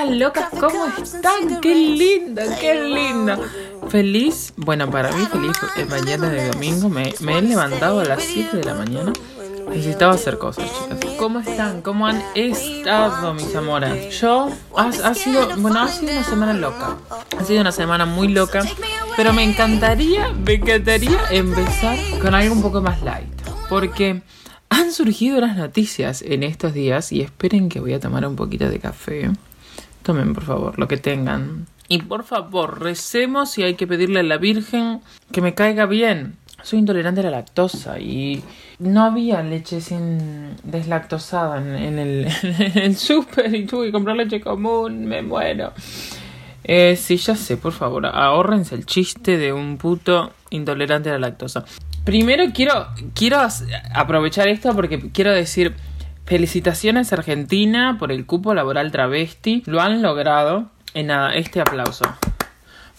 Hola, locas, ¿cómo están? Qué lindo, qué lindo. Feliz, bueno, para mí feliz eh, mañana de domingo. Me, me he levantado a las 7 de la mañana. Necesitaba hacer cosas, chicas. ¿Cómo están? ¿Cómo han estado, mis amores? Yo, ha, ha sido, bueno, ha sido una semana loca. Ha sido una semana muy loca. Pero me encantaría, me encantaría empezar con algo un poco más light. Porque han surgido unas noticias en estos días y esperen que voy a tomar un poquito de café. Tomen, por favor, lo que tengan. Y por favor, recemos si hay que pedirle a la Virgen que me caiga bien. Soy intolerante a la lactosa y no había leche sin deslactosada en, el, en súper y tuve que comprar leche común. Me muero. Eh, sí, ya sé, por favor, ahórrense el chiste de un puto intolerante a la lactosa. Primero quiero, quiero aprovechar esto porque quiero decir felicitaciones Argentina por el cupo laboral travesti. Lo han logrado. En nada, este aplauso.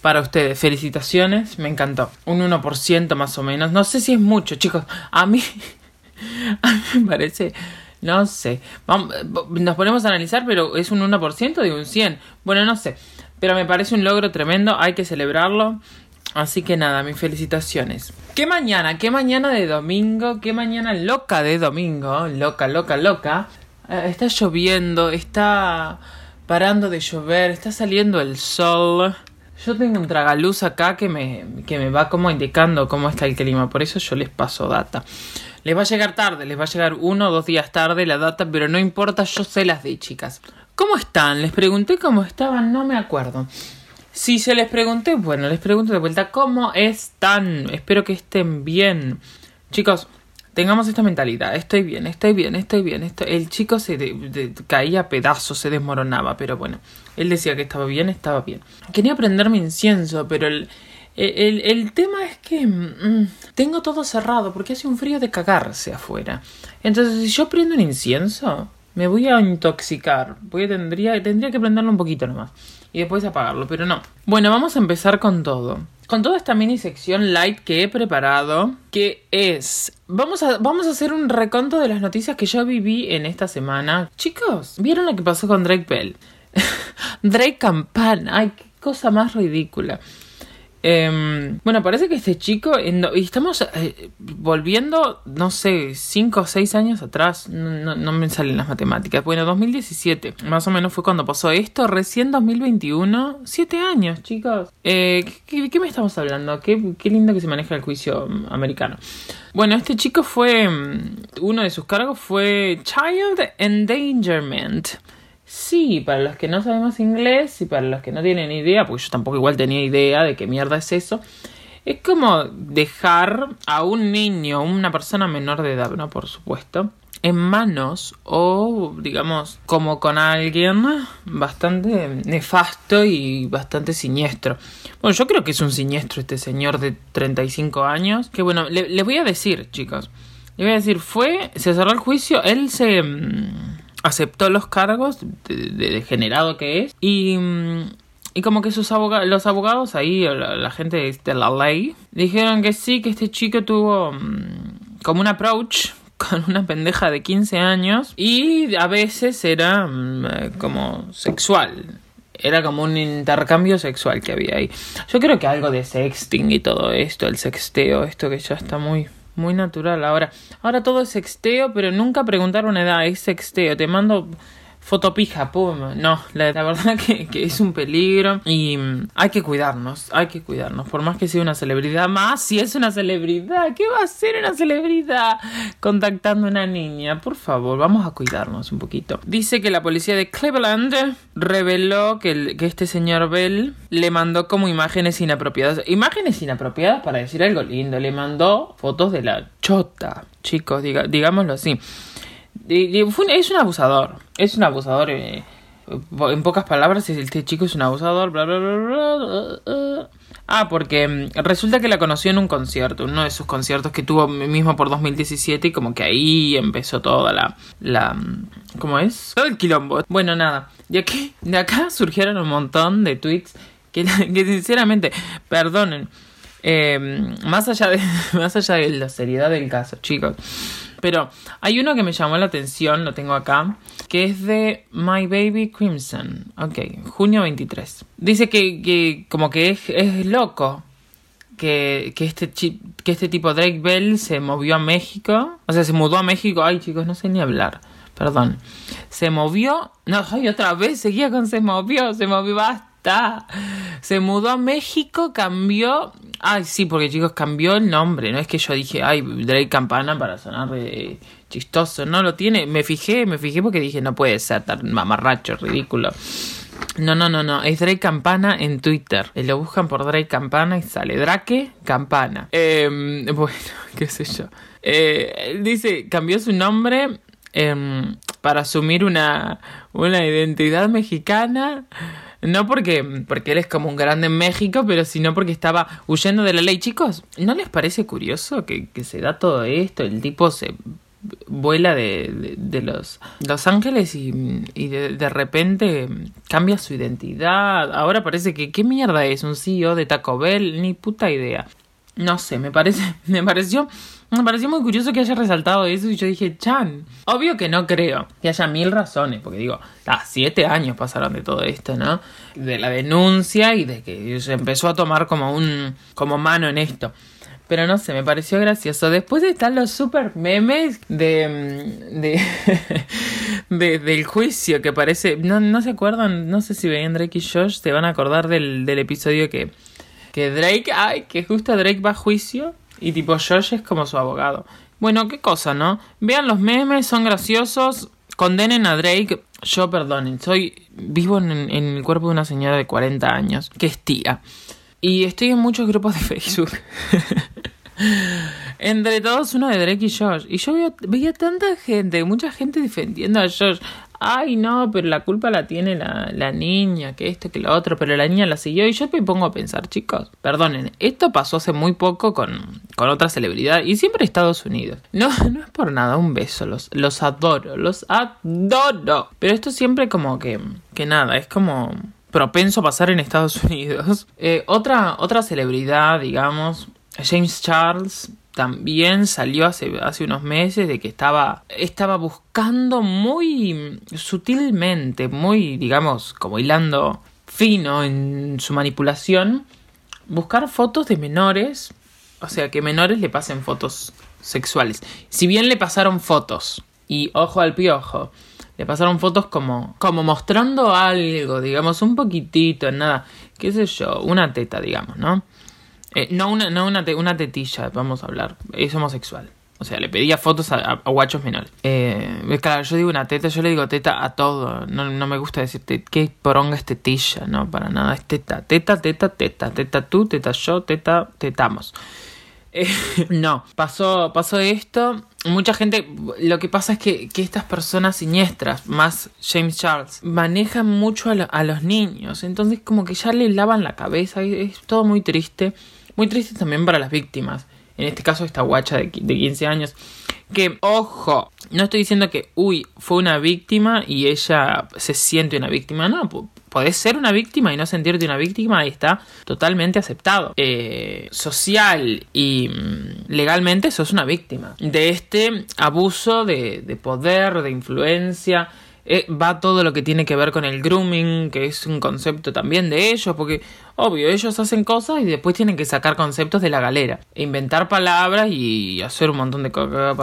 Para ustedes, felicitaciones, me encantó. Un 1% más o menos. No sé si es mucho, chicos. A mí, a mí me parece, no sé. Vamos, nos ponemos a analizar, pero es un 1% de un 100. Bueno, no sé. Pero me parece un logro tremendo, hay que celebrarlo. Así que nada, mis felicitaciones. ¿Qué mañana? ¿Qué mañana de domingo? ¿Qué mañana loca de domingo? Loca, loca, loca. Eh, está lloviendo, está parando de llover, está saliendo el sol. Yo tengo un tragaluz acá que me, que me va como indicando cómo está el clima, por eso yo les paso data. Les va a llegar tarde, les va a llegar uno o dos días tarde la data, pero no importa, yo sé las de chicas. ¿Cómo están? Les pregunté cómo estaban, no me acuerdo. Si se les pregunté, bueno, les pregunto de vuelta, ¿cómo están? Espero que estén bien. Chicos, tengamos esta mentalidad. Estoy bien, estoy bien, estoy bien. El chico se caía a pedazos, se desmoronaba, pero bueno, él decía que estaba bien, estaba bien. Quería prenderme incienso, pero el, el, el tema es que mm, tengo todo cerrado porque hace un frío de cagarse afuera. Entonces, si yo prendo un incienso, me voy a intoxicar. Voy a, tendría, tendría que prenderlo un poquito nomás y después apagarlo, pero no. Bueno, vamos a empezar con todo. Con toda esta mini sección light que he preparado, que es... Vamos a, vamos a hacer un reconto de las noticias que yo viví en esta semana. Chicos, ¿vieron lo que pasó con Drake Bell? Drake Campana, ay, qué cosa más ridícula. Eh, bueno, parece que este chico, y estamos eh, volviendo, no sé, 5 o 6 años atrás, no, me salen las matemáticas. Bueno, 2017, más o menos fue cuando pasó esto, recién 2021, 7 años, chicos. Eh, ¿qué, ¿qué, me estamos hablando? Qué, lindo que se maneja el juicio americano. Bueno, este chico fue, mm, uno de sus cargos fue Child Endangerment. Sí, para los que no sabemos inglés y para los que no tienen idea, porque yo tampoco igual tenía idea de qué mierda es eso, es como dejar a un niño, una persona menor de edad, ¿no? Por supuesto, en manos o, digamos, como con alguien bastante nefasto y bastante siniestro. Bueno, yo creo que es un siniestro este señor de 35 años, que bueno, le, les voy a decir, chicos, le voy a decir, fue, se cerró el juicio, él se mm, aceptó los cargos de, degenerado que es y, mm, y como que sus abogados, los abogados ahí, la, gente de la ley, dijeron que sí, que este chico tuvo mm, como un approach con una pendeja de 15 años y a veces era mm, como sexual. Era como un intercambio sexual que había ahí. Yo creo que algo de sexting y todo esto, el sexteo, esto que ya está muy muy natural. Ahora, ahora todo es sexteo, pero nunca preguntaron edad, es sexteo. Te mando fotopija, pum. No, la, verdad que, es un peligro y mm, hay que cuidarnos, hay que cuidarnos. Por más que sea una celebridad, más si es una celebridad, ¿qué va a ser una celebridad contactando a una niña? Por favor, vamos a cuidarnos un poquito. Dice que la policía de Cleveland reveló que, este señor Bell le mandó como imágenes inapropiadas. Imágenes inapropiadas para decir algo lindo. Le mandó fotos de la chota, chicos, digámoslo así es un abusador. Es un abusador. Eh, en pocas palabras, este chico es un abusador. Bla, bla, bla, ah, porque mm, resulta que la conoció en un concierto. Uno de esos conciertos que tuvo mismo por 2017. Y como que ahí empezó toda la. la mm, ¿Cómo es? Todo el quilombo. Bueno, nada. De aquí, de acá surgieron un montón de tweets que, sinceramente, perdonen. Eh, más allá de más allá de la seriedad del caso, chicos Pero hay uno que me llamó la atención, lo tengo acá, que es de My Baby Crimson. Ok, junio 23. Dice que, que como que es, es loco que, que, este que este tipo Drake Bell se movió a México. O sea, se mudó a México. Ay, chicos, no sé ni hablar. Perdón. Se movió. No, ay, otra vez seguía con se movió. Se movió, basta. Se mudó a México, cambió. Ay, sí, porque chicos, cambió el nombre. No es que yo dije, ay, Drake Campana para sonar eh, chistoso. No lo tiene. Me fijé, me fijé porque dije, no puede ser tan mamarracho, ridículo. No, no, no, no. Es Drake Campana en Twitter. Eh, lo buscan por Drake Campana y sale Drake Campana. Em, bueno, qué sé yo. Eh, dice, cambió su nombre em, para asumir una, una identidad mexicana. No porque, porque como un grande en México, pero sino porque estaba huyendo de la ley. Chicos, ¿no les parece curioso que, que se da todo esto? El tipo se vuela de, de, los, los Ángeles y, y de, de, repente cambia su identidad. Ahora parece que qué mierda es un CEO de Taco Bell, ni puta idea. No sé, me parece, me pareció, me pareció muy curioso que haya resaltado eso y yo dije, Chan, obvio que no creo que haya mil razones, porque digo, ah, siete años pasaron de todo esto, ¿no? De la denuncia y de que se empezó a tomar como un, como mano en esto. Pero no sé, me pareció gracioso. Después están los super memes de, de, de del juicio que parece... No, no se acuerdan, no sé si veían Drake y Josh, se van a acordar del, del episodio que, que Drake, ay, que justo Drake va a juicio y tipo Josh es como su abogado. Bueno, qué cosa, ¿no? Vean los memes, son graciosos, condenen a Drake. Yo, perdonen, soy vivo en, en el cuerpo de una señora de 40 años, que es tía. Y estoy en muchos grupos de Facebook. Entre todos uno de Drake y Josh. Y yo veía, tanta gente, mucha gente defendiendo a Josh. Ay, no, pero la culpa la tiene la, la, niña, que esto, que lo otro, pero la niña la siguió. Y yo me pongo a pensar, chicos, perdonen, esto pasó hace muy poco con, con otra celebridad y siempre Estados Unidos. No, no es por nada, un beso, los, los adoro, los adoro. Pero esto siempre como que, que nada, es como propenso a pasar en Estados Unidos. Eh, otra, otra celebridad, digamos, James Charles también salió hace, hace unos meses de que estaba, estaba buscando muy sutilmente, muy, digamos, como hilando fino en su manipulación, buscar fotos de menores, o sea, que menores le pasen fotos sexuales. Si bien le pasaron fotos, y ojo al piojo, le pasaron fotos como, como mostrando algo, digamos, un poquitito, nada, qué sé yo, una teta, digamos, ¿no? Eh, no una, no una, una tetilla, vamos a hablar, es homosexual. O sea, le pedía fotos a, guachos menores. Eh, claro, yo digo una teta, yo le digo teta a todo. No, no me gusta decirte qué poronga es tetilla, no, para nada. Es teta, teta, teta, teta, teta tú, teta yo, teta, tetamos. Eh, no, pasó, pasó esto. Mucha gente, lo que pasa es que, que estas personas siniestras, más James Charles, manejan mucho a, a, los niños. Entonces como que ya le lavan la cabeza. Es, todo muy triste. Muy triste también para las víctimas. En este caso esta guacha de, de 15 años. Que, ojo, no estoy diciendo que, uy, fue una víctima y ella se siente una víctima. No, podés ser una víctima y no sentirte una víctima y está totalmente aceptado. Eh, social y mm, legalmente sos una víctima de este abuso de, de poder, de influencia. Eh, va todo lo que tiene que ver con el grooming, que es un concepto también de ellos, porque obvio, ellos hacen cosas y después tienen que sacar conceptos de la galera, inventar palabras y hacer un montón de cosas.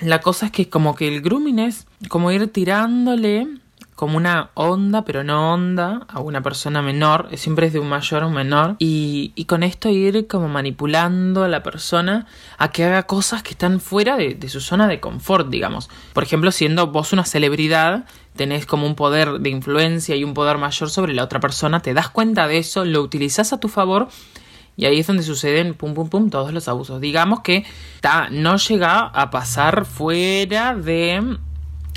La cosa es que como que el grooming es como ir tirándole como una onda, pero no onda, a una persona menor, siempre es de un mayor a un menor, y, con esto ir como manipulando a la persona a que haga cosas que están fuera de, su zona de confort, digamos. Por ejemplo, siendo vos una celebridad, tenés como un poder de influencia y un poder mayor sobre la otra persona, te das cuenta de eso, lo utilizás a tu favor, y ahí es donde suceden, pum, pum, pum, todos los abusos. Digamos que no llega a pasar fuera de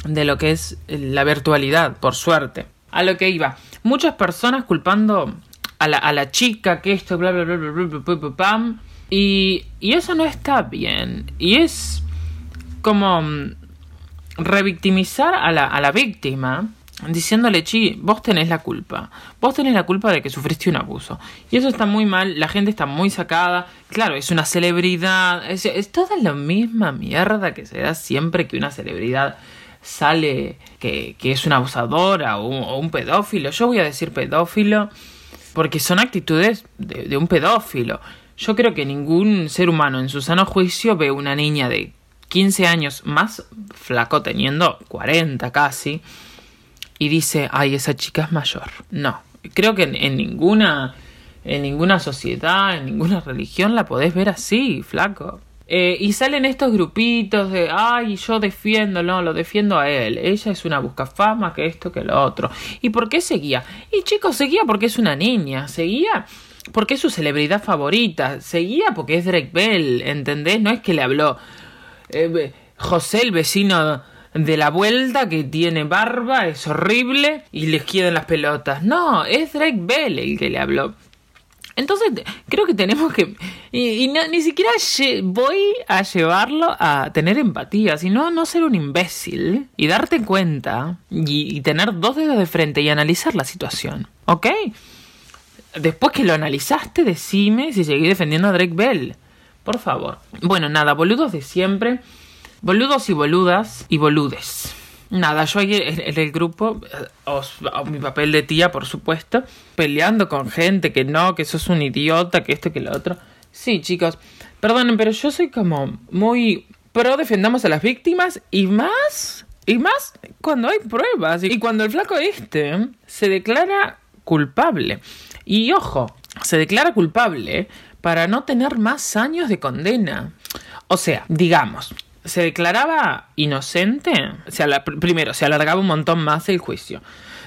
de lo que es eh, la virtualidad, por suerte. A lo que iba. Muchas personas culpando a la, a la chica que esto, bla, bla, bla, bla, bla, bla, bla pam. Y, y eso no está bien. Y es como mm, revictimizar a la, a la víctima diciéndole, chi, vos tenés la culpa. Vos tenés la culpa de que sufriste un abuso. Y eso está muy mal, la gente está muy sacada. Claro, es una celebridad. Es, es toda la misma mierda que se da siempre que una celebridad sale que, que es una abusadora o un, pedófilo. Yo voy a decir pedófilo porque son actitudes de, un pedófilo. Yo creo que ningún ser humano en su sano juicio ve una niña de 15 años más flaco teniendo 40 casi y dice, ay, esa chica es mayor. No, creo que en, ninguna, en ninguna sociedad, en ninguna religión la podés ver así, flaco. Eh, y salen estos grupitos de, ay, yo defiendo, no, lo defiendo a él. Ella es una buscafama, que esto, que lo otro. ¿Y por qué seguía? Y chicos, seguía porque es una niña, seguía porque es su celebridad favorita, seguía porque es Drake Bell, ¿entendés? No es que le habló eh, José, el vecino de la vuelta que tiene barba, es horrible y les quedan las pelotas. No, es Drake Bell el que le habló. Entonces, creo que tenemos que... Y, ni siquiera voy a llevarlo a tener empatía, sino no ser un imbécil y darte cuenta y, y tener dos dedos de frente y analizar la situación. ¿Ok? Después que lo analizaste, decime si seguí defendiendo a Drake Bell. Por favor. Bueno, nada, boludos de siempre. Boludos y boludas y boludes. Nada, yo ahí en el grupo, o, mi papel de tía, por supuesto, peleando con gente que no, que sos un idiota, que esto, que lo otro. Sí, chicos, perdonen, pero yo soy como muy pro defendamos a las víctimas y más, y más cuando hay pruebas y cuando el flaco este se declara culpable. Y ojo, se declara culpable para no tener más años de condena. O sea, digamos, se declaraba inocente, primero se alargaba un montón más el juicio.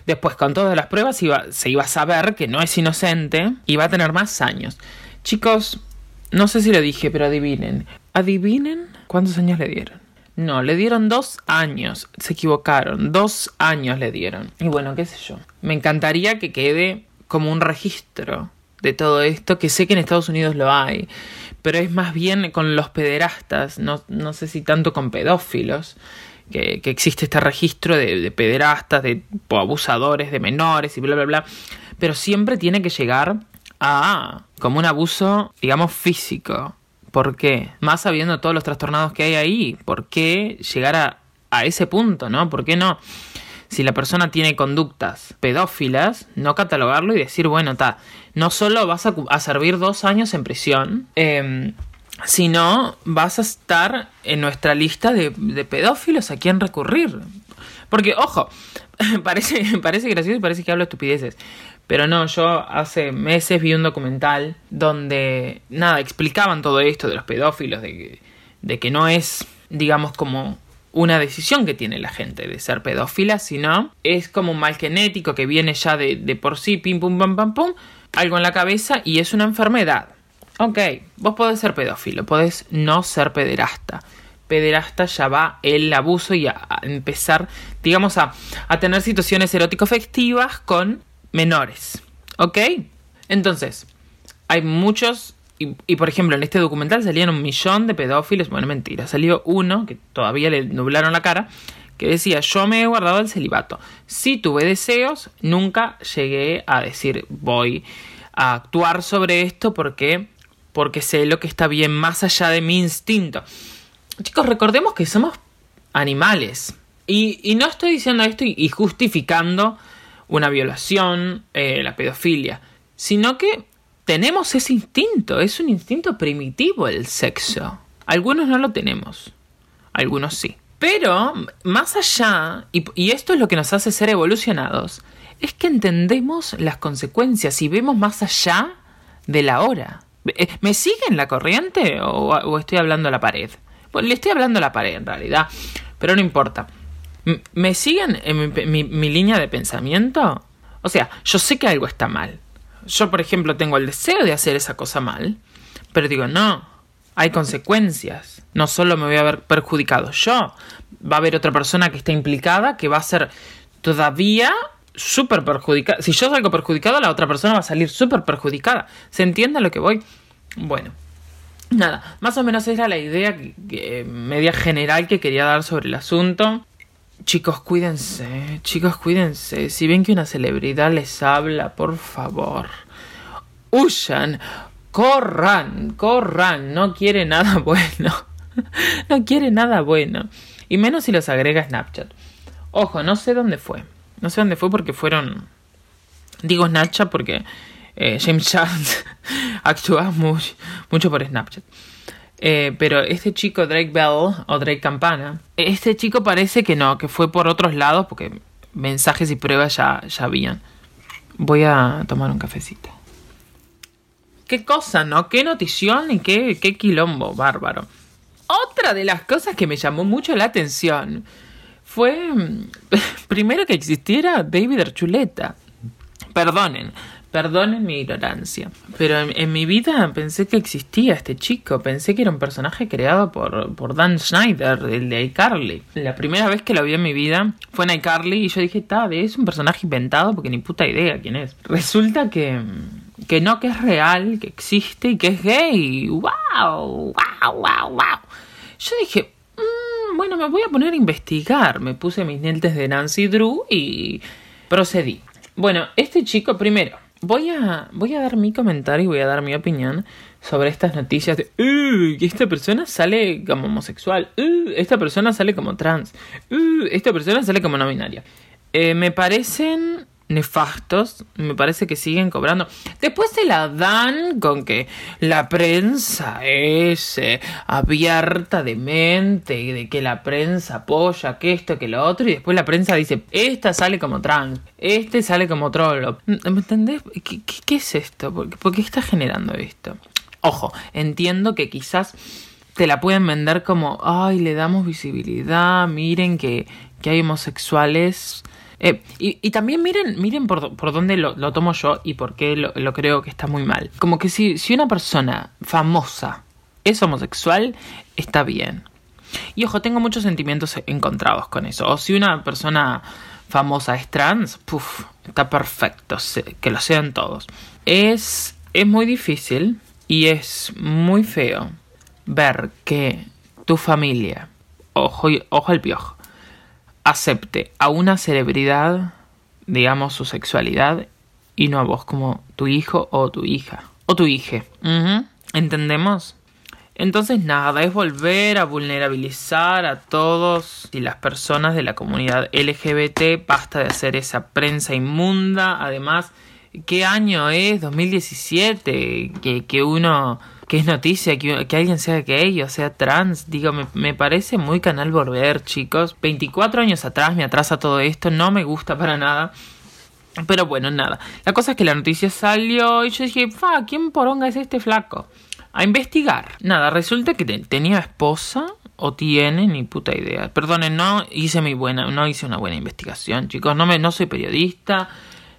Después, con todas las pruebas, se iba a saber que no es inocente y va a tener más años. Chicos, no sé si lo dije, pero adivinen. ¿Adivinen cuántos años le dieron? No, le dieron dos años. Se equivocaron. Dos años le dieron. Y bueno, qué sé yo. Me encantaría que quede como un registro de todo esto, que sé que en Estados Unidos lo hay pero es más bien con los pederastas, no, no sé si tanto con pedófilos, que, que existe este registro de, de, pederastas, de abusadores, de menores y bla, bla, bla, pero siempre tiene que llegar a como un abuso, digamos, físico. ¿Por qué? Más sabiendo todos los trastornados que hay ahí, ¿por qué llegar a, a ese punto, no? ¿Por qué no? Si la persona tiene conductas pedófilas, no catalogarlo y decir, bueno, está, no solo vas a, servir dos años en prisión, eh, sino vas a estar en nuestra lista de, pedófilos a quien recurrir. Porque, ojo, parece, parece gracioso y parece que hablo estupideces. Pero no, yo hace meses vi un documental donde, nada, explicaban todo esto de los pedófilos, de, de que no es, digamos, como una decisión que tiene la gente de ser pedófila, sino es como un mal genético que viene ya de, de por sí, pim, pum, pam, pam, pum, algo en la cabeza y es una enfermedad. Ok, vos podés ser pedófilo, podés no ser pederasta. Pederasta ya va el abuso y a, empezar, digamos, a, a tener situaciones erótico-afectivas con menores. ¿Ok? Entonces, hay muchos y, por ejemplo, en este documental salían un millón de pedófilos. Bueno, mentira, salió uno que todavía le nublaron la cara. Que decía: Yo me he guardado el celibato. Si tuve deseos, nunca llegué a decir voy a actuar sobre esto porque, porque sé lo que está bien más allá de mi instinto. Chicos, recordemos que somos animales. Y, no estoy diciendo esto y, justificando una violación, eh, la pedofilia, sino que tenemos ese instinto, es un instinto primitivo el sexo. Algunos no lo tenemos, algunos sí. Pero, más allá, y, esto es lo que nos hace ser evolucionados, es que entendemos las consecuencias y vemos más allá de la hora. Eh, ¿Me siguen la corriente o, estoy hablando a la pared? Pues le estoy hablando a la pared en realidad, pero no importa. ¿Me siguen en mi línea de pensamiento? O sea, yo sé que algo está mal yo, por ejemplo, tengo el deseo de hacer esa cosa mal, pero digo, no, hay consecuencias. No solo me voy a ver perjudicado yo, va a haber otra persona que está implicada que va a ser todavía súper perjudicada. Si yo salgo perjudicado, la otra persona va a salir súper perjudicada. ¿Se entiende lo que voy? Bueno, nada, más o menos era la idea media general que quería dar sobre el asunto. Chicos, cuídense, chicos, cuídense. Si ven que una celebridad les habla, por favor, huyan, corran, corran. No quiere nada bueno. no quiere nada bueno. Y menos si los agrega Snapchat. Ojo, no sé dónde fue. No sé dónde fue porque fueron. Digo Snapchat porque eh, James Charles actúa mucho por Snapchat. Eh, pero este chico, Drake Bell o Drake Campana, este chico parece que no, que fue por otros lados porque mensajes y pruebas ya, ya habían. Voy a tomar un cafecito. Qué cosa, ¿no? Qué notición y qué, qué quilombo, bárbaro. Otra de las cosas que me llamó mucho la atención fue primero que existiera David Archuleta. Perdonen, Perdonen mi ignorancia, pero en, mi vida pensé que existía este chico, pensé que era un personaje creado por, por Dan Schneider, el de iCarly. La primera vez que lo vi en mi vida fue en iCarly y yo dije, tabe, es un personaje inventado porque ni puta idea quién es. Resulta que, que no, que es real, que existe y que es gay. ¡Wow! ¡Wow! ¡Wow! ¡Wow! Yo dije, mm, bueno, me voy a poner a investigar. Me puse mis dientes de Nancy Drew y procedí. Bueno, este chico primero voy a, voy a dar mi comentario y voy a dar mi opinión sobre estas noticias de que esta persona sale como homosexual, esta persona sale como trans, esta persona sale como no binaria. Eh, me parecen nefastos, me parece que siguen cobrando. Después se la dan con que la prensa es eh, abierta de mente de que la prensa apoya que esto, que lo otro, y después la prensa dice, esta sale como trans, este sale como trollo. ¿Me entendés? ¿Qué, es esto? ¿Por, ¿Por qué está generando esto? Ojo, entiendo que quizás te la pueden vender como, ay, le damos visibilidad, miren que, que hay homosexuales eh, y, también miren, miren por, por dónde lo, tomo yo y por qué lo, creo que está muy mal. Como que si, si una persona famosa es homosexual, está bien. Y ojo, tengo muchos sentimientos encontrados con eso. O si una persona famosa es trans, puff, está perfecto, que lo sean todos. Es, es muy difícil y es muy feo ver que tu familia, ojo, ojo al piojo, acepte a una celebridad, digamos, su sexualidad y no a vos como tu hijo o tu hija o tu hija. ¿Entendemos? Entonces nada, es volver a vulnerabilizar a todos y las personas de la comunidad LGBT. Basta de hacer esa prensa inmunda. Además, ¿qué año es? 2017. Que, que uno que es noticia que, alguien sea gay o sea trans. Digo, me, me, parece muy canal volver, chicos. 24 años atrás me atrasa todo esto, no me gusta para nada. Pero bueno, nada. La cosa es que la noticia salió y yo dije, fa, ¿quién poronga es este flaco? A investigar. Nada, resulta que tenía esposa o tiene, ni puta idea. Perdonen, no hice mi buena, no hice una buena investigación, chicos. No me, no soy periodista,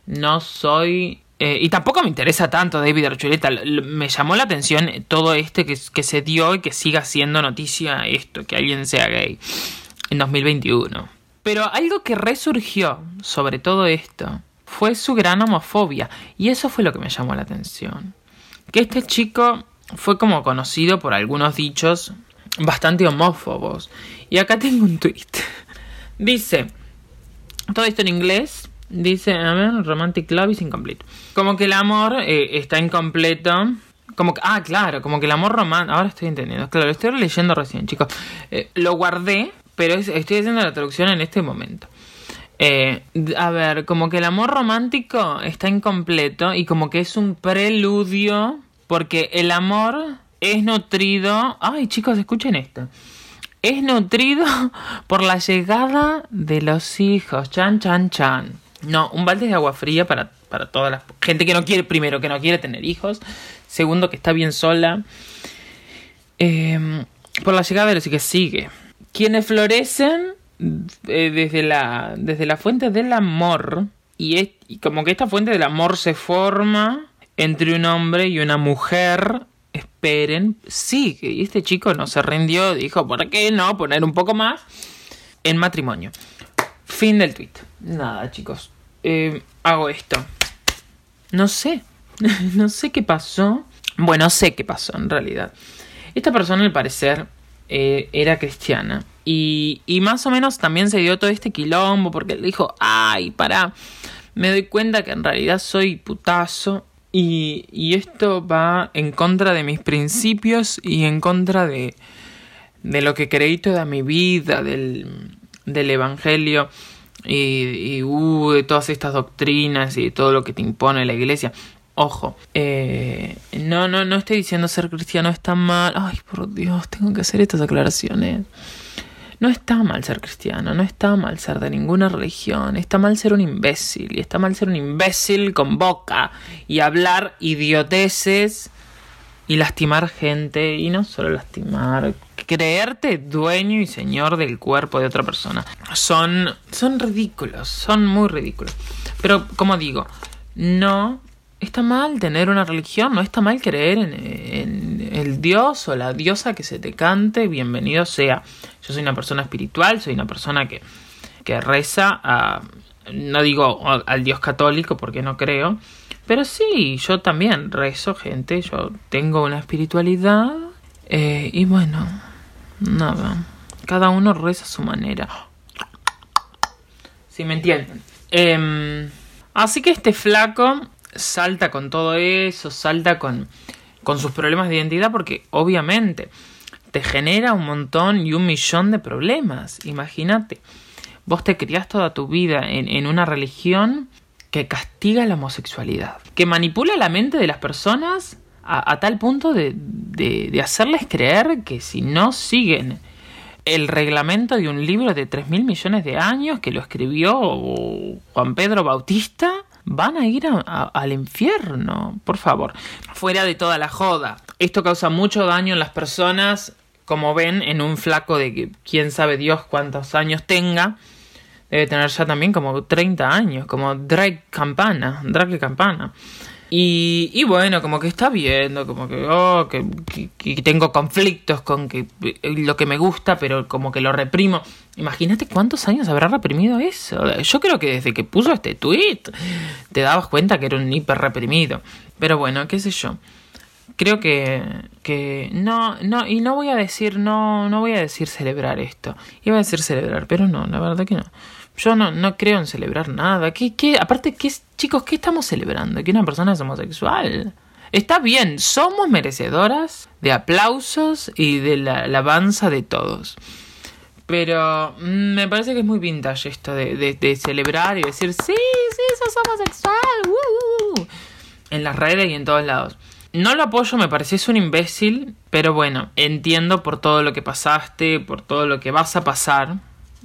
no soy eh, y tampoco me interesa tanto David Archuleta. Me llamó la atención todo este que, que, se dio y que siga siendo noticia esto, que alguien sea gay en 2021. Pero algo que resurgió sobre todo esto fue su gran homofobia. Y eso fue lo que me llamó la atención. Que este chico fue como conocido por algunos dichos bastante homófobos. Y acá tengo un tweet. Dice, todo esto en inglés, Dice, a ver, Romantic Love is incomplete. Como que el amor eh, está incompleto. Como que, ah, claro, como que el amor romántico. Ahora estoy entendiendo. Claro, lo estoy leyendo recién, chicos. Eh, lo guardé, pero estoy haciendo la traducción en este momento. Eh, a ver, como que el amor romántico está incompleto y como que es un preludio. Porque el amor es nutrido. Ay, chicos, escuchen esto es nutrido por la llegada de los hijos. Chan, chan, chan. No, un balde de agua fría para, para toda la gente que no quiere, primero, que no quiere tener hijos. Segundo, que está bien sola. Em, por la llegada de los que sigue. Quienes florecen eh, desde, la, desde la fuente del amor. Y, y como que esta fuente del amor se forma entre un hombre y una mujer. Esperen, sigue. Y este chico no se rindió, dijo, ¿por qué no poner un poco más en matrimonio? Fin del tweet. Nada, chicos. Eh, hago esto. No sé. no sé qué pasó. Bueno, sé qué pasó en realidad. Esta persona al parecer eh, era cristiana. Y, y más o menos también se dio todo este quilombo porque él dijo, ay, para, me doy cuenta que en realidad soy putazo y, y esto va en contra de mis principios y en contra de, de lo que creí toda mi vida, del, del Evangelio y, y uh, de todas estas doctrinas y de todo lo que te impone la iglesia. Ojo, eh, no, no, no estoy diciendo ser cristiano está mal. Ay, por Dios, tengo que hacer estas aclaraciones. No está mal ser cristiano, no está mal ser de ninguna religión, está mal ser un imbécil, y está mal ser un imbécil con boca y hablar idioteces y lastimar gente, y no solo lastimar, creerte dueño y señor del cuerpo de otra persona. Son, son ridículos, son muy ridículos. Pero como digo, no está mal tener una religión, no está mal creer en, el dios o la diosa que se te cante, bienvenido sea. Yo soy una persona espiritual, soy una persona que, que reza no digo al dios católico porque no creo, pero sí, yo también rezo, gente, yo tengo una espiritualidad eh, y bueno, nada, cada uno reza a su manera. Si me entienden. Em, así que este flaco salta con todo eso, salta con, con sus problemas de identidad, porque obviamente te genera un montón y un millón de problemas. Imagínate, vos te criás toda tu vida en, en una religión que castiga la homosexualidad, que manipula la mente de las personas a, tal punto de, de, de, hacerles creer que si no siguen el reglamento de un libro de 3 mil millones de años que lo escribió Juan Pedro Bautista, van a ir al infierno, por favor. Fuera de toda la joda. Esto causa mucho daño en las personas, como ven, en un flaco de que quién sabe Dios cuántos años tenga. Debe tener ya también como 30 años, como Drake Campana, Drake Campana. Y, y, bueno, como que está viendo, como que, oh, que, que, tengo conflictos con que lo que me gusta, pero como que lo reprimo. Imagínate cuántos años habrá reprimido eso. Yo creo que desde que puso este tweet te dabas cuenta que era un hiper reprimido. Pero bueno, qué sé yo. Creo que, que no, no, y no voy a decir, no, no voy a decir celebrar esto. Iba a decir celebrar, pero no, la verdad que no. Yo no, no creo en celebrar nada. ¿Qué, qué? Aparte, ¿qué, chicos, ¿qué estamos celebrando? ¿Que una persona es homosexual? Está bien, somos merecedoras de aplausos y de la alabanza de todos. Pero mm, me parece que es muy vintage esto de, de, de celebrar y decir, sí, sí, sos homosexual, uh, en las redes y en todos lados. No lo apoyo, me pareces un imbécil, pero bueno, entiendo por todo lo que pasaste, por todo lo que vas a pasar,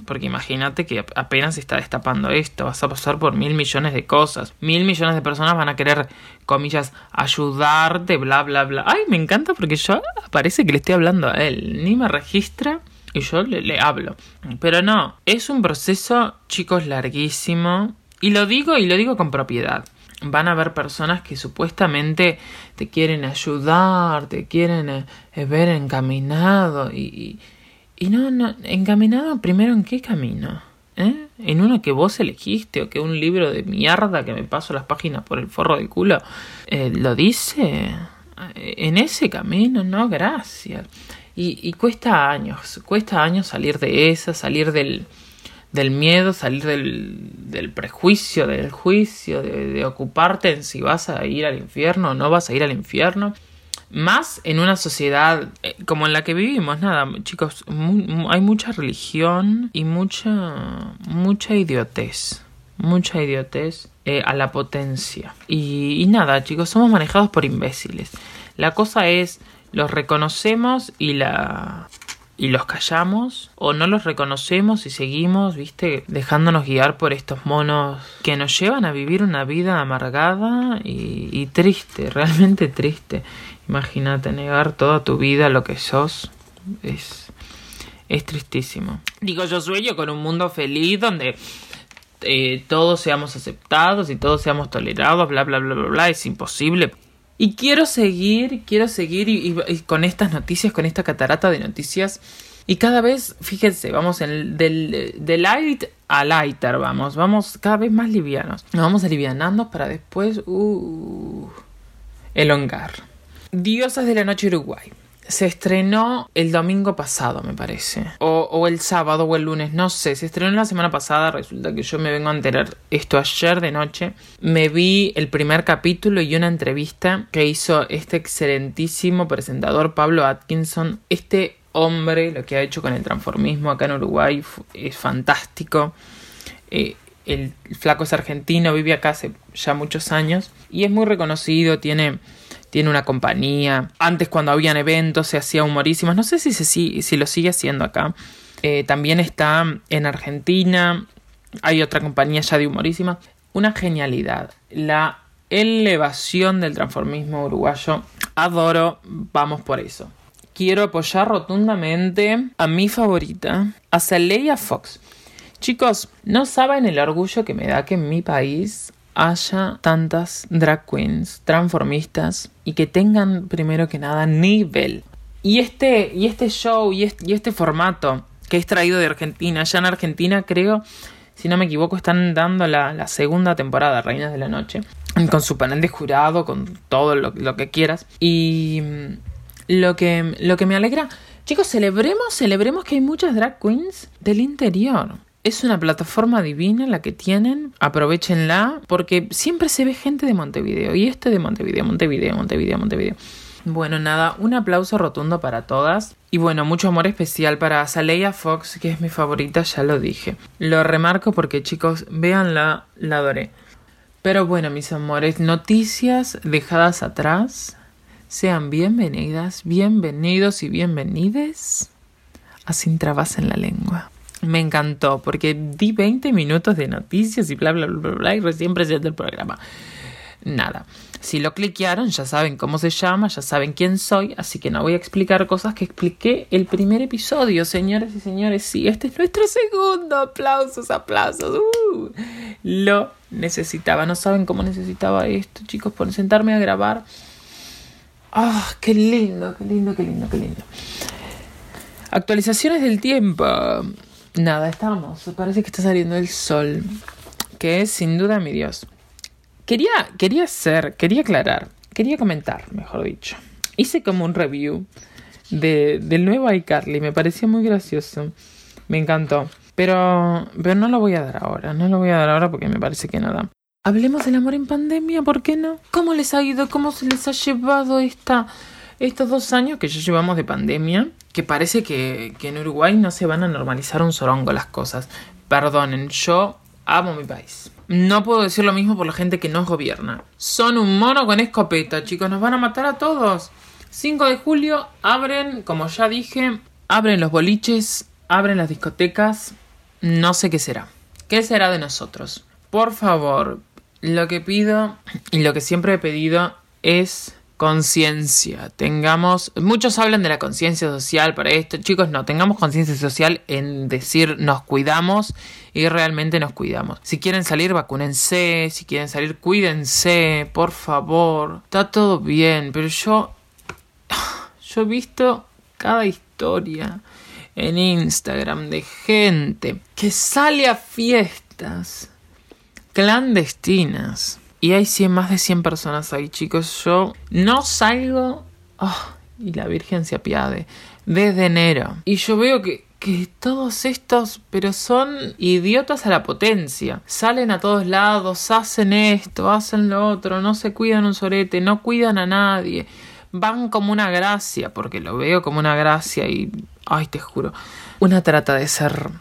porque imagínate que apenas está destapando esto, vas a pasar por mil millones de cosas. Mil millones de personas van a querer, comillas, ayudarte, bla, bla, bla. Ay, me encanta porque yo parece que le estoy hablando a él. Ni me registra y yo le, le hablo. Pero no, es un proceso, chicos, larguísimo. Y lo digo y lo digo con propiedad. Van a haber personas que supuestamente te quieren ayudar, te quieren eh, ver encaminado y, y y no, no, encaminado primero en qué camino, ¿eh? En uno que vos elegiste o que un libro de mierda que me paso las páginas por el forro del culo eh, lo dice. En ese camino, no, gracias. Y, y cuesta años, cuesta años salir de esa, salir del, del miedo, salir del, del prejuicio, del juicio, de, de ocuparte en si vas a ir al infierno o no vas a ir al infierno más en una sociedad eh, como en la que vivimos, nada, chicos, hay mucha religión y mucha, mucha idiotez, mucha idiotez eh, a la potencia. Y, y nada, chicos, somos manejados por imbéciles. La cosa es, los reconocemos y la y los callamos o no los reconocemos y seguimos, viste, dejándonos guiar por estos monos que nos llevan a vivir una vida amargada y, triste, realmente triste. Imagínate negar toda tu vida lo que sos. Es, es tristísimo. Digo, yo sueño con un mundo feliz donde eh, todos seamos aceptados y todos seamos tolerados, bla, bla, bla, bla, bla. Es imposible. Y quiero seguir, quiero seguir y, con estas noticias, con esta catarata de noticias. Y cada vez, fíjense, vamos en del, del light a lighter, vamos, vamos cada vez más livianos. Nos vamos alivianando para después, uh, elongar. Diosas de la Noche Uruguay. Se estrenó el domingo pasado, me parece. O, el sábado o el lunes, no sé. Se estrenó la semana pasada. Resulta que yo me vengo a enterar esto ayer de noche. Me vi el primer capítulo y una entrevista que hizo este excelentísimo presentador Pablo Atkinson. Este hombre, lo que ha hecho con el transformismo acá en Uruguay es fantástico. Eh, el flaco es argentino, vive acá hace ya muchos años y es muy reconocido, tiene tiene una compañía. Antes cuando habían eventos se hacía humorísimas. No sé si, si, si lo sigue haciendo acá. Eh, también está en Argentina. Hay otra compañía ya de humorísimas. Una genialidad. La elevación del transformismo uruguayo. Adoro. Vamos por eso. Quiero apoyar rotundamente a mi favorita, a Celia Fox. Chicos, no saben el orgullo que me da que en mi país haya tantas drag queens, transformistas y que tengan primero que nada nivel. Y este, y este show y este, formato que es traído de Argentina, ya en Argentina creo, si no me equivoco, están dando la, segunda temporada, Reinas de la Noche, con su panel de jurado, con todo lo, lo que quieras. Y mm, lo que, lo que me alegra, chicos, celebremos, celebremos que hay muchas drag queens del interior. Es una plataforma divina la que tienen, aprovechenla, porque siempre se ve gente de Montevideo. Y este de Montevideo, Montevideo, Montevideo, Montevideo. Bueno, nada, un aplauso rotundo para todas. Y bueno, mucho amor especial para Saleya Fox, que es mi favorita, ya lo dije. Lo remarco porque chicos, véanla, la adoré. Pero bueno, mis amores, noticias dejadas atrás. Sean bienvenidas, bienvenidos y bienvenides a Sin Trabas en la Lengua. Me encantó porque di 20 minutos de noticias y bla, bla, bla, bla, y recién presenté el programa. Nada. Si lo cliquearon, ya saben cómo se llama, ya saben quién soy, así que no voy a explicar cosas que expliqué el primer episodio, señores y señores. Sí, este es nuestro segundo. Aplausos, aplausos. Uh, lo necesitaba. No saben cómo necesitaba esto, chicos, por sentarme a grabar. Ah, qué lindo, qué lindo, qué lindo, qué lindo. Actualizaciones del tiempo. Nada, estamos. Parece que está saliendo el sol. Que es sin duda mi Dios. Quería, quería hacer, quería aclarar, quería comentar, mejor dicho. Hice como un review de, del nuevo iCarly. Me pareció muy gracioso. Me encantó. Pero, pero no lo voy a dar ahora. No lo voy a dar ahora porque me parece que nada. Hablemos del amor en pandemia, ¿por qué no? ¿Cómo les ha ido? ¿Cómo se les ha llevado esta, estos dos años que ya llevamos de pandemia? que parece que, en Uruguay no se van a normalizar un sorongo las cosas. Perdonen, yo amo mi país. No puedo decir lo mismo por la gente que nos gobierna. Son un mono con escopeta, chicos, nos van a matar a todos. 5 de julio abren, como ya dije, abren los boliches, abren las discotecas. No sé qué será. ¿Qué será de nosotros? Por favor, lo que pido y lo que siempre he pedido es conciencia. Tengamos, muchos hablan de la conciencia social para esto. Chicos, no, tengamos conciencia social en decir nos cuidamos y realmente nos cuidamos. Si quieren salir, vacúnense. Si quieren salir, cuídense, por favor. Está todo bien, pero yo yo he visto cada historia en Instagram de gente que sale a fiestas clandestinas y hay 100, más de 100 personas ahí, chicos. Yo no salgo. Oh, y la Virgen se apiade. Desde enero. Y yo veo que, que todos estos, pero son idiotas a la potencia. Salen a todos lados, hacen esto, hacen lo otro, no se cuidan un sorete, no cuidan a nadie. Van como una gracia, porque lo veo como una gracia y, ay, te juro, una trata de ser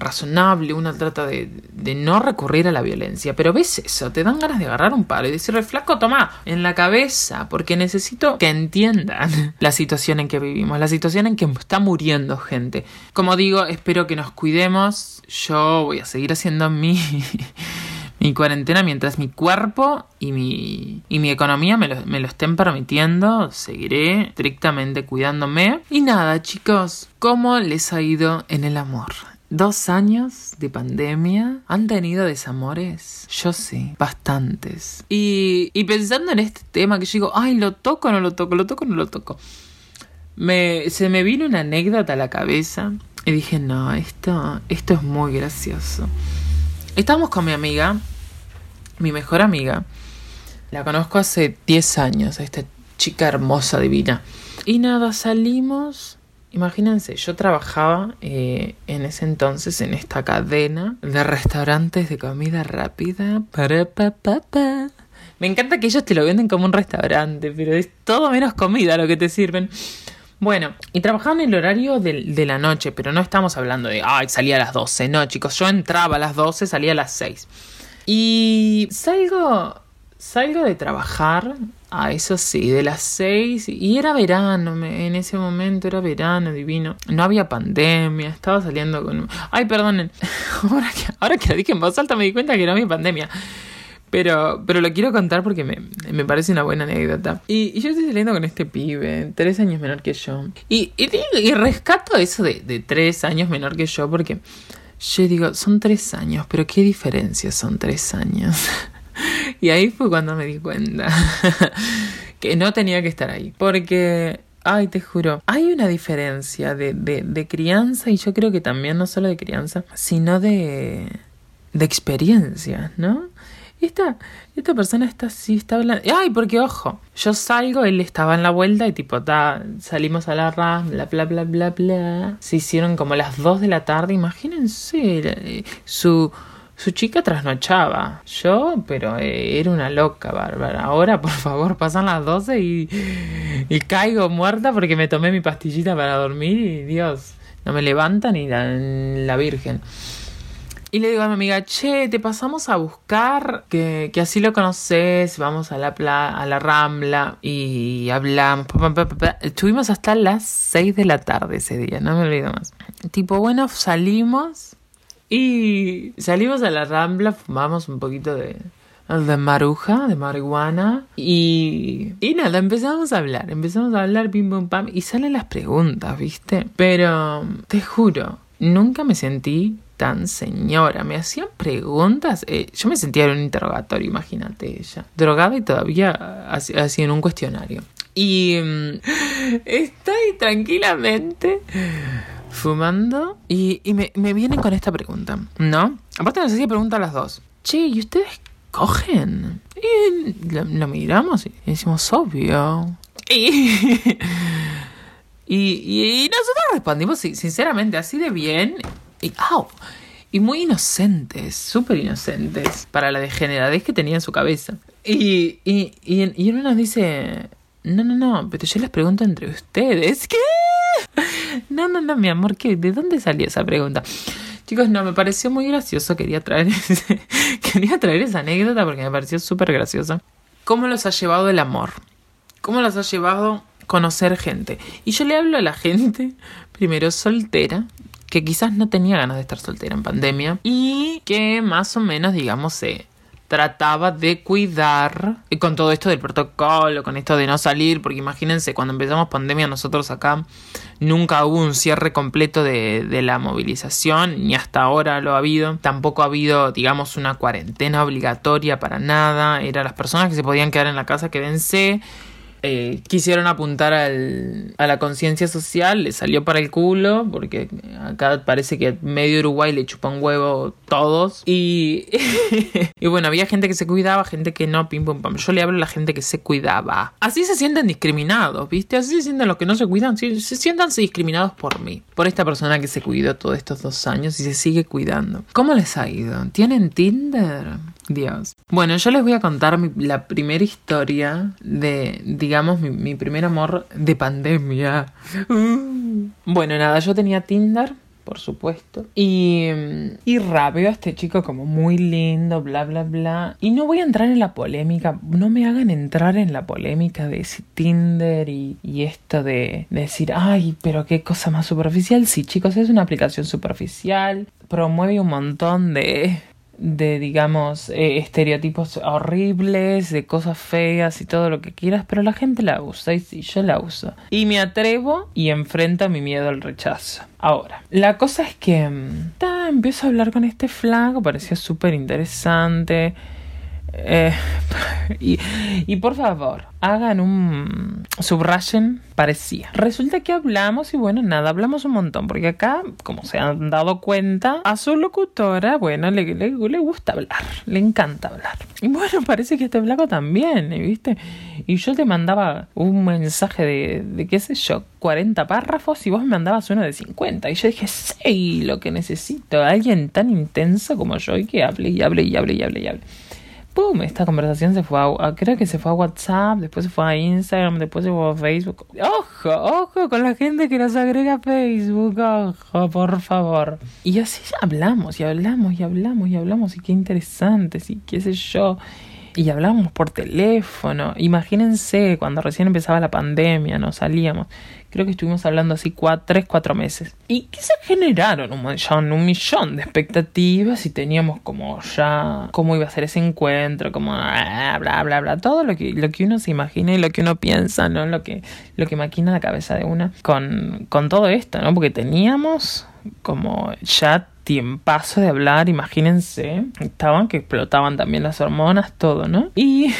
razonable, una trata de, no recurrir a la violencia. Pero ves eso, te dan ganas de agarrar un palo y decirle, flaco, toma, en la cabeza, porque necesito que entiendan la situación en que vivimos, la situación en que está muriendo gente. Como digo, espero que nos cuidemos. Yo voy a seguir haciendo mi, mi cuarentena mientras mi cuerpo y mi, y mi economía me lo, me lo estén permitiendo. Seguiré estrictamente cuidándome. Y nada, chicos, ¿cómo les ha ido en el amor? Dos años de pandemia han tenido desamores. Yo sí, bastantes. Y, pensando en este tema que yo digo, ay, lo toco, no lo toco, lo toco, no lo toco. Me, se me vino una anécdota a la cabeza y dije, no, esto, esto es muy gracioso. Estábamos con mi amiga, mi mejor amiga. La conozco hace 10 años, esta chica hermosa, divina. y nada, salimos. Imagínense, yo trabajaba eh, en ese entonces en esta cadena de restaurantes de comida rápida. Me encanta que ellos te lo venden como un restaurante, pero es todo menos comida lo que te sirven. Bueno, y trabajaba en el horario de, de, la noche, pero no estamos hablando de, ay, salía a las 12. No, chicos, yo entraba a las 12, salía a las 6. Y salgo, salgo de trabajar, a eso sí, de las 6, y era verano, en ese momento era verano, divino. No había pandemia, estaba saliendo con... Ay, perdonen, ahora que, ahora que lo dije en voz alta me di cuenta que no había pandemia. Pero, pero lo quiero contar porque me, me parece una buena anécdota. Y, y, yo estoy saliendo con este pibe, tres años menor que yo. Y, y, y rescato eso de, de tres años menor que yo porque yo digo, son tres años, pero ¿qué diferencia son tres años? y ahí fue cuando me di cuenta que no tenía que estar ahí. Porque Ay, te juro. Hay una diferencia de, de, crianza y yo creo que también no solo de crianza, sino de, de experiencia, ¿no? esta, esta persona está así, está hablando. Ay, porque ojo, yo salgo, él estaba en la vuelta y tipo, ta, salimos a la RAM, bla, bla, bla, bla, bla. Se hicieron como las 2 de la tarde, imagínense, su, su chica trasnochaba. Yo, pero eh, era una loca, bárbara. Ahora, por favor, pasan las 12 y, y caigo muerta porque me tomé mi pastillita para dormir y Dios, no me levanta ni la, la Virgen. Y le digo a mi amiga, che, te pasamos a buscar, que, así lo conoces, vamos a la, a la Rambla y hablamos. Estuvimos hasta las 6 de la tarde ese día, no me olvido más. Tipo, bueno, salimos y salimos a la Rambla, fumamos un poquito de, de maruja, de marihuana. Y, y nada, empezamos a hablar, empezamos a hablar, pim, pum, pam. Y salen las preguntas, ¿viste? Pero te juro, nunca me sentí tan señora. Me hacían preguntas. Eh, yo me sentía en un interrogatorio, imagínate ella. Drogada y todavía así en un cuestionario. Y mm, estoy tranquilamente fumando y, y me, me, vienen con esta pregunta, ¿no? Aparte nos hacía pregunta a las dos. Che, ¿y ustedes cogen? Y lo, miramos y decimos, obvio. Y, y, y, nosotros respondimos sinceramente así de bien y, y muy inocentes, súper inocentes, para la degeneradez que tenía en su cabeza. Y, y, y, y uno nos dice, no, no, no, pero yo les pregunto entre ustedes, ¿qué? No, no, no, mi amor, ¿qué? ¿de dónde salió esa pregunta? Chicos, no, me pareció muy gracioso, quería traer, quería traer esa anécdota porque me pareció súper graciosa. ¿Cómo los ha llevado el amor? ¿Cómo los ha llevado conocer gente? Y yo le hablo a la gente, primero soltera, que quizás no tenía ganas de estar soltera en pandemia y que más o menos, digamos, se trataba de cuidar y con todo esto del protocolo, con esto de no salir, porque imagínense, cuando empezamos pandemia nosotros acá nunca hubo un cierre completo de, de la movilización, ni hasta ahora lo ha habido, tampoco ha habido, digamos, una cuarentena obligatoria para nada, eran las personas que se podían quedar en la casa, quédense eh, quisieron apuntar al, a la conciencia social, le salió para el culo, porque acá parece que medio Uruguay le chupa un huevo todos. Y, y bueno, había gente que se cuidaba, gente que no, pim pum pam. Yo le hablo a la gente que se cuidaba. Así se sienten discriminados, ¿viste? Así se sienten los que no se cuidan, se sientan discriminados por mí, por esta persona que se cuidó todos estos dos años y se sigue cuidando. ¿Cómo les ha ido? ¿Tienen Tinder? Dios. Bueno, yo les voy a contar la primera historia de, digamos, mi, primer amor de pandemia. Uh. Bueno, nada, yo tenía Tinder, por supuesto. Y, y rápido a este chico como muy lindo, bla, bla, bla. Y no voy a entrar en la polémica, no me hagan entrar en la polémica de ese Tinder y, y esto de, de decir, ay, pero qué cosa más superficial. Sí, chicos, es una aplicación superficial, promueve un montón de de digamos eh, estereotipos horribles, de cosas feas y todo lo que quieras, pero la gente la usa y sí, yo la uso. Y me atrevo y enfrento mi miedo al rechazo. Ahora, la cosa es que mm, ta, empiezo a hablar con este flaco, parecía súper interesante. Eh, y, por favor, hagan un subrayen parecía. Resulta que hablamos y bueno, nada, hablamos un montón, porque acá, como se han dado cuenta, a su locutora, bueno, le, le, gusta hablar, le encanta hablar. Y bueno, parece que este flaco también, ¿viste? Y yo te mandaba un mensaje de, de qué sé yo, 40 párrafos y vos me mandabas uno de 50. Y yo dije, sí, lo que necesito, alguien tan intenso como yo y que hable y hable y hable y hable y hable. ¡Pum! Esta conversación se fue a, creo que se fue a WhatsApp, después se fue a Instagram, después se fue a Facebook. Ojo, ojo con la gente que nos agrega a Facebook, ojo, por favor. Y así hablamos y hablamos y hablamos y hablamos y qué interesante, y qué sé yo y hablábamos por teléfono. Imagínense cuando recién empezaba la pandemia, no salíamos. Creo que estuvimos hablando así cuatro, tres, cuatro meses. Y se generaron un millón, un millón de expectativas y teníamos como ya cómo iba a ser ese encuentro, como bla, bla, bla, bla. Todo lo que, lo que uno se imagina y lo que uno piensa, ¿no? Lo que, lo que maquina la cabeza de una con, con todo esto, ¿no? Porque teníamos como ya tiempazo de hablar, imagínense, estaban que explotaban también las hormonas, todo, ¿no? Y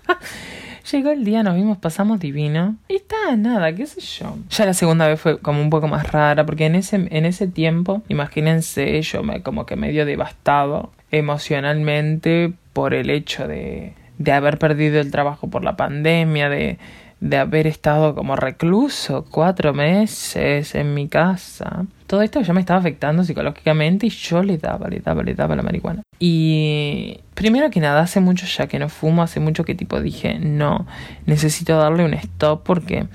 llegó el día, nos vimos, pasamos divino. Y nada, qué sé yo. Ya la segunda vez fue como un poco más rara, porque en ese, en ese tiempo, imagínense, yo me, como que medio devastado emocionalmente por el hecho de, de haber perdido el trabajo por la pandemia, de de haber estado como recluso cuatro meses en mi casa. Todo esto ya me estaba afectando psicológicamente y yo le daba, le daba, le daba la marihuana. Y primero que nada, hace mucho ya que no fumo, hace mucho que tipo dije, no, necesito darle un stop porque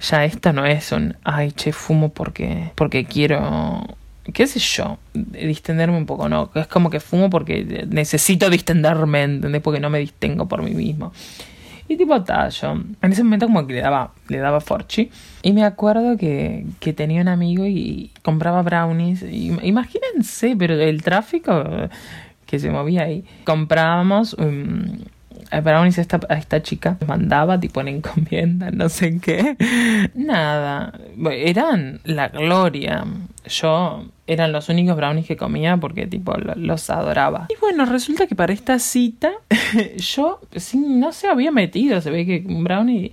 ya esta no es un, ay, che, fumo porque, porque quiero qué sé yo, distenderme un poco, ¿no? Es como que fumo porque necesito distenderme, ¿entendés? Porque no me distengo por mí mismo. Y tipo tallo. En ese momento como que le daba, le daba forchi. Y me acuerdo que, que tenía un amigo y compraba brownies. Y, imagínense, pero el tráfico que se movía ahí. Comprábamos um, brownies a esta, a esta chica. Mandaba tipo en encomienda, no sé qué. Nada. Eran la gloria. Yo eran los únicos brownies que comía porque tipo los adoraba. Y bueno, resulta que para esta cita yo sí, no se había metido, se ve que un brownie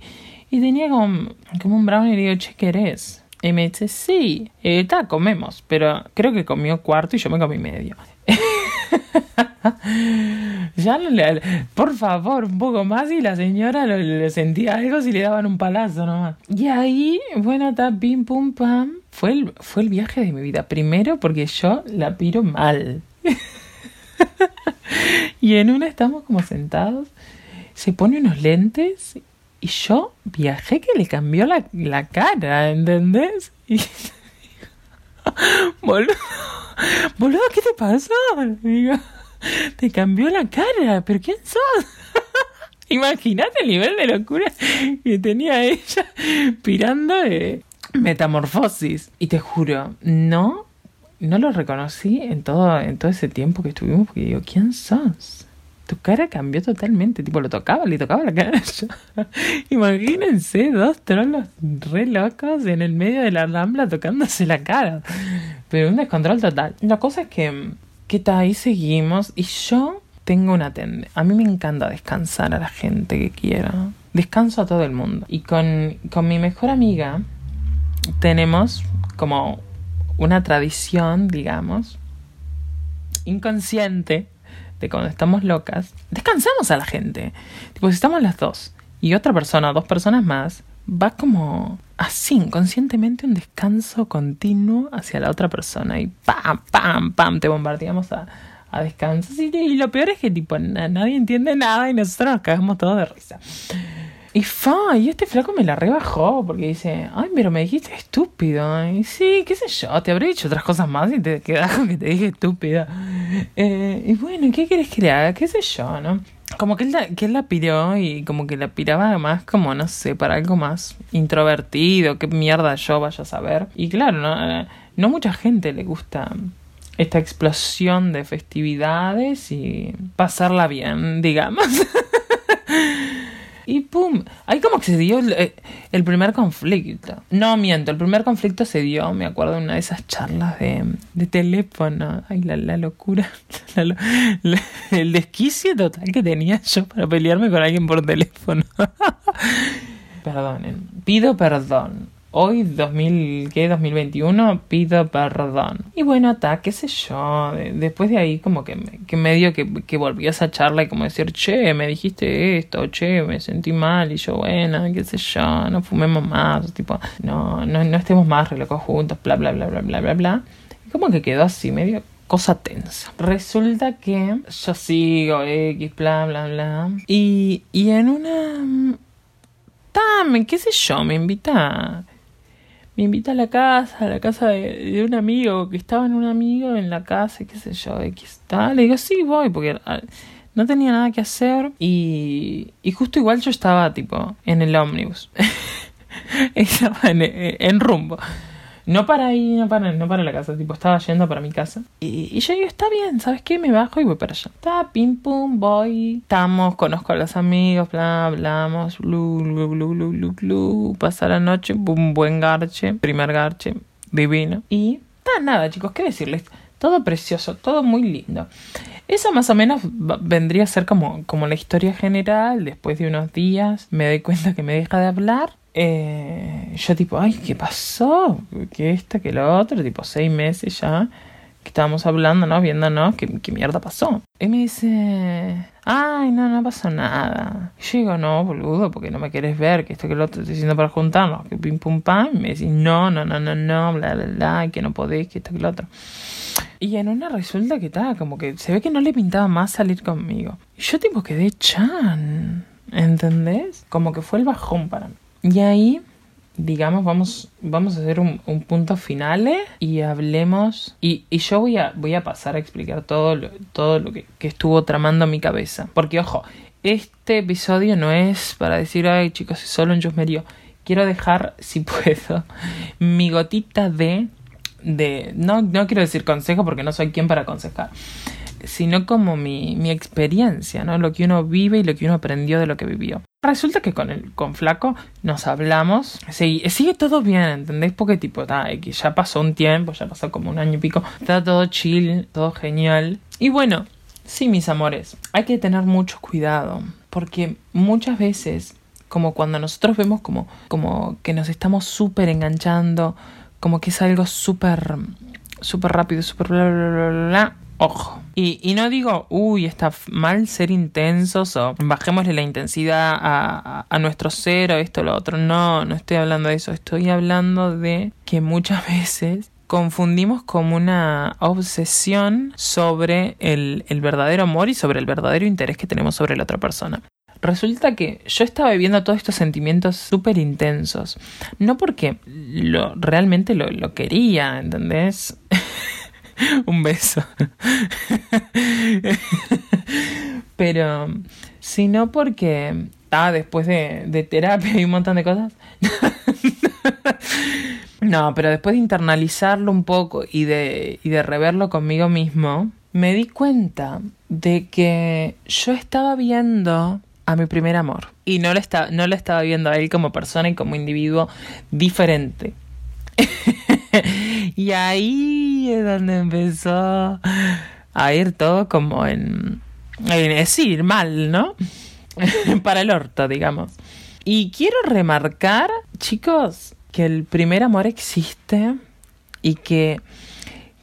y tenía como, como un brownie y le digo, che, ¿qué eres? Y me dice, sí, está, comemos, pero creo que comió cuarto y yo me comí medio. ya le, por favor, un poco más y la señora le, sentía algo si le daban un palazo nomás. Y ahí, bueno, está, pim, pum, pam. Fue el, fue el viaje de mi vida. Primero porque yo la piro mal. y en una estamos como sentados. Se pone unos lentes y yo viajé que le cambió la, la cara, ¿entendés? Y boludo, boludo, ¿qué te pasó? Digo, te cambió la cara, pero ¿quién sos? Imagínate el nivel de locura que tenía ella pirando de metamorfosis. Y te juro, no, no lo reconocí en todo, en todo ese tiempo que estuvimos, porque digo, ¿quién sos? Tu cara cambió totalmente, tipo lo tocaba, le tocaba la cara. Imagínense dos trolos re locos en el medio de la rambla tocándose la cara. Pero un descontrol total. La cosa es que, que está ahí seguimos y yo tengo una tendencia. A mí me encanta descansar a la gente que quiera. Descanso a todo el mundo. Y con, con mi mejor amiga tenemos como una tradición, digamos, inconsciente de cuando estamos locas, descansamos a la gente. Tipo, si estamos las dos y otra persona, dos personas más, va como así, inconscientemente un descanso continuo hacia la otra persona y pam, pam, pam, te bombardeamos a, a descanso. Y, lo peor es que tipo nadie entiende nada y nosotros nos cagamos todos de risa. Y fa, y este flaco me la rebajó porque dice, ay, pero me dijiste estúpido. Y sí, qué sé yo, te habré dicho otras cosas más y te quedas con que te dije estúpida. Eh, y bueno, ¿qué quieres que le haga? ¿Qué sé yo, no? Como que él, la, que y como que la piraba más como, no sé, para algo más introvertido, qué mierda yo vaya a saber. Y claro, no, no mucha gente le gusta esta explosión de festividades y pasarla bien, digamos. Y pum, ahí como que se dio eh, el, primer conflicto. No miento, el primer conflicto se dio, me acuerdo de una de esas charlas de, de teléfono. Ay, la, la locura, el desquicio total que tenía yo para pelearme con alguien por teléfono. Perdonen, pido perdón hoy, 2000, ¿qué? 2021, pido perdón. Y bueno, está, qué sé yo. Después de ahí, como que, que medio que, que volvió esa charla y como decir, che, me dijiste esto, che, me sentí mal. Y yo, bueno, qué sé yo, no fumemos más, tipo, no, no, no estemos más relocos juntos, bla, bla, bla, bla, bla, bla, bla. Y como que quedó así, medio cosa tensa. Resulta que yo sigo X, bla, bla, bla. Y, y en una... Dame, qué sé yo, me invita me invita a la casa, a la casa de, un amigo, que estaba en un amigo en la casa, qué sé yo, X tal. Le digo, sí, voy, porque ah, no tenía nada que hacer. Y, y justo igual yo estaba, tipo, en el ómnibus. estaba en, en rumbo. No para ahí, no para, no para la casa, tipo, estaba yendo para mi casa. Y, yo digo, está bien, ¿sabes qué? Me bajo y voy para allá. Está, pim, pum, voy. Estamos, conozco a los amigos, bla, hablamos, blu, blu, blu, blu, blu, blu. Pasa la noche, un buen garche, primer garche, divino. Y, está, nada, chicos, ¿qué decirles? Todo precioso, todo muy lindo. Eso más o menos vendría a ser como, como la historia general. Después de unos días me doy cuenta que me deja de hablar eh, yo tipo, ay, ¿qué pasó? ¿Qué esta, qué lo otro? Tipo, seis meses ya que estábamos hablando, ¿no? Viéndonos, ¿qué, qué mierda pasó? Y me dice, ay, no, no pasó nada. Y yo digo, no, boludo, porque no me quieres ver, que esto que lo otro estoy diciendo para juntarnos, que pim pum pam. Y me dice, no, no, no, no, no, bla, bla, bla, que no podés, que esto que lo otro. Y en una resulta que estaba como que se ve que no le pintaba más salir conmigo. Y yo tipo quedé chan, ¿entendés? Como que fue el bajón para mí. Y ahí, digamos, vamos, vamos a hacer un, punto final y hablemos. Y, y, yo voy a, voy a pasar a explicar todo lo, todo lo que, estuvo tramando mi cabeza. Porque, ojo, este episodio no es para decir, ay chicos, solo un chusmerío. Quiero dejar, si puedo, mi gotita de. de no, no quiero decir consejo porque no soy quien para aconsejar sino como mi, mi experiencia, ¿no? Lo que uno vive y lo que uno aprendió de lo que vivió. Resulta que con el con Flaco nos hablamos, sigue, sigue todo bien, ¿entendés? Porque tipo, que ya pasó un tiempo, ya pasó como un año y pico, está todo chill, todo genial. Y bueno, sí, mis amores, hay que tener mucho cuidado, porque muchas veces, como cuando nosotros vemos como, como que nos estamos súper enganchando, como que es algo súper, súper rápido, súper bla, bla, bla, bla, bla Ojo. Y, no digo, uy, está mal ser intensos o bajémosle la intensidad a, a, nuestro ser o esto lo otro. No, no estoy hablando de eso. Estoy hablando de que muchas veces confundimos como una obsesión sobre el, el verdadero amor y sobre el verdadero interés que tenemos sobre la otra persona. Resulta que yo estaba viviendo todos estos sentimientos súper intensos. No porque lo, realmente lo, lo quería, ¿entendés? un beso. Pero, si no porque, ah, después de, terapia y un montón de cosas. no, pero después de internalizarlo un poco y de, y de reverlo conmigo mismo, me di cuenta de que yo estaba viendo a mi primer amor. Y no lo, estaba, no lo estaba viendo a él como persona y como individuo diferente. y ahí es donde empezó a ir todo como en, decir mal, ¿no? Para el orto, digamos. Y quiero remarcar, chicos, que el primer amor existe y que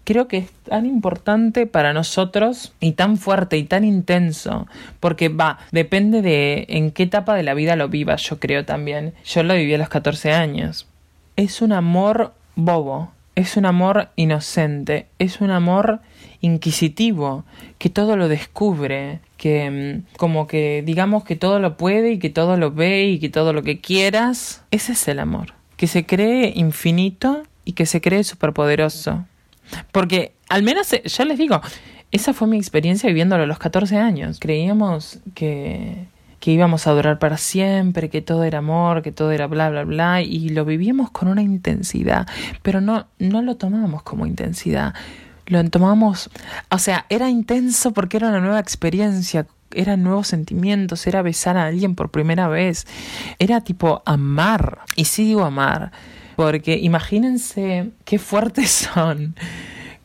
creo que es tan importante para nosotros y tan fuerte y tan intenso, porque va, depende de en qué etapa de la vida lo vivas, yo creo también. Yo lo viví a los 14 años. Es un amor bobo, es un amor inocente, es un amor inquisitivo, que todo lo descubre, que mm, como que digamos que todo lo puede y que todo lo ve y que todo lo que quieras, ese es el amor, que se cree infinito y que se cree superpoderoso. Porque al menos, eh, ya les digo, esa fue mi experiencia viviéndolo a los 14 años. Creíamos que que íbamos a durar para siempre, que todo era amor, que todo era bla, bla, bla, y lo vivíamos con una intensidad, pero no, no lo tomábamos como intensidad, lo tomamos, o sea, era intenso porque era una nueva experiencia, eran nuevos sentimientos, era besar a alguien por primera vez, era tipo amar. Y sí digo amar, porque imagínense qué fuertes son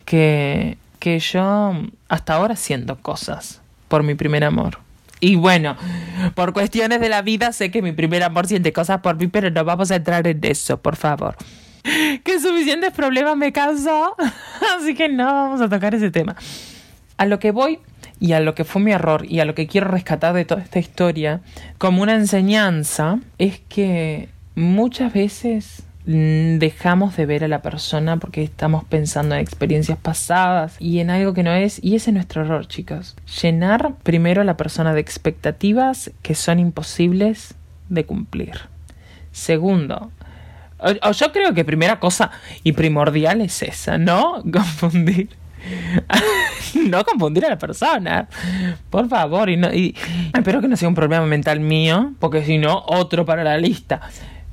que, que yo hasta ahora siento cosas por mi primer amor. Y bueno, por cuestiones de la vida sé que mi primer amor siente cosas por mí, pero no vamos a entrar en eso, por favor. Que suficientes problemas me causó, así que no vamos a tocar ese tema. A lo que voy y a lo que fue mi error y a lo que quiero rescatar de toda esta historia como una enseñanza es que muchas veces dejamos de ver a la persona porque estamos pensando en experiencias pasadas y en algo que no es y ese es nuestro error chicos llenar primero a la persona de expectativas que son imposibles de cumplir segundo o, yo creo que primera cosa y primordial es esa no confundir no confundir a la persona. Por favor. Y, no, y espero que no sea un problema mental mío, porque si no, otro para la lista.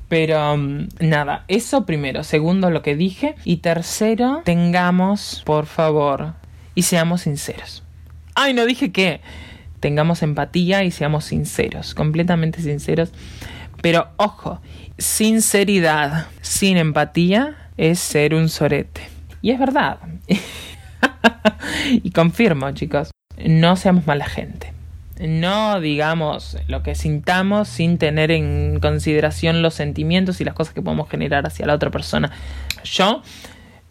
Pero um, nada, eso primero. Segundo, lo que dije. Y tercero, tengamos, por favor, y seamos sinceros. Ay, no dije que tengamos empatía y seamos sinceros, completamente sinceros. Pero ojo, sinceridad sin empatía es ser un sorete. Y es verdad. y confirmo, chicos, no seamos mala gente no digamos lo que sintamos sin tener en consideración los sentimientos y las cosas que podemos generar hacia la otra persona. Yo,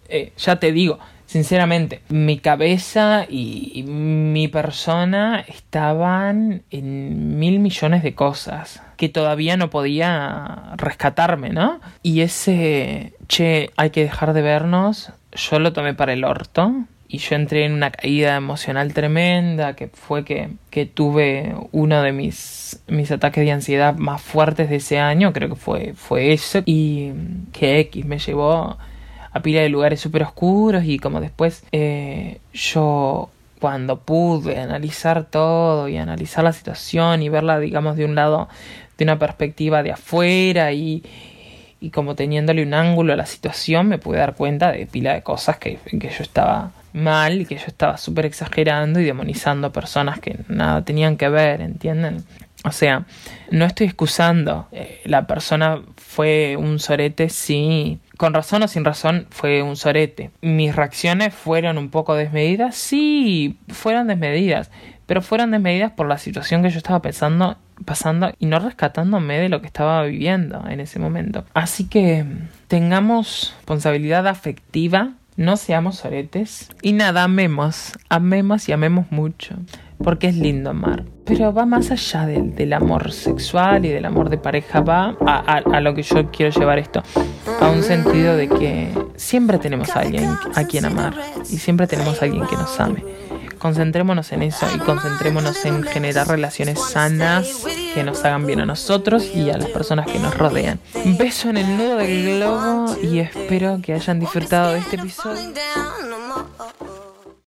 eh, ya te digo, sinceramente, mi cabeza y mi persona estaban en mil millones de cosas que todavía no podía rescatarme, ¿no? Y ese, che, hay que dejar de vernos, yo lo tomé para el orto y yo entré en una caída emocional tremenda, que fue que, que tuve uno de mis, mis ataques de ansiedad más fuertes de ese año, creo que fue, fue eso, y que X me llevó a pila de lugares súper oscuros y como después eh, yo cuando pude analizar todo y analizar la situación y verla digamos de un lado de una perspectiva de afuera y, y como teniéndole un ángulo a la situación me pude dar cuenta de pila de cosas que, que yo estaba mal y que yo estaba súper exagerando y demonizando a personas que nada tenían que ver, ¿entienden? O sea, no estoy excusando. Eh, la persona fue un sorete, sí. Con razón o sin razón fue un sorete. Mis reacciones fueron un poco desmedidas, sí, fueron desmedidas. Pero fueron desmedidas por la situación que yo estaba pensando, pasando y no rescatándome de lo que estaba viviendo en ese momento. Así que tengamos responsabilidad afectiva no seamos soretes. Y nada, amemos, amemos y amemos mucho, porque es lindo amar. Pero va más allá del, del amor sexual y del amor de pareja, va a, a, lo que yo quiero llevar esto, a un sentido de que siempre tenemos a alguien a quien amar y siempre tenemos a alguien que nos ame. Concentrémonos en eso y concentrémonos en generar relaciones sanas que nos hagan bien a nosotros y a las personas que nos rodean. Un beso en el nudo del globo y espero que hayan disfrutado de este episodio.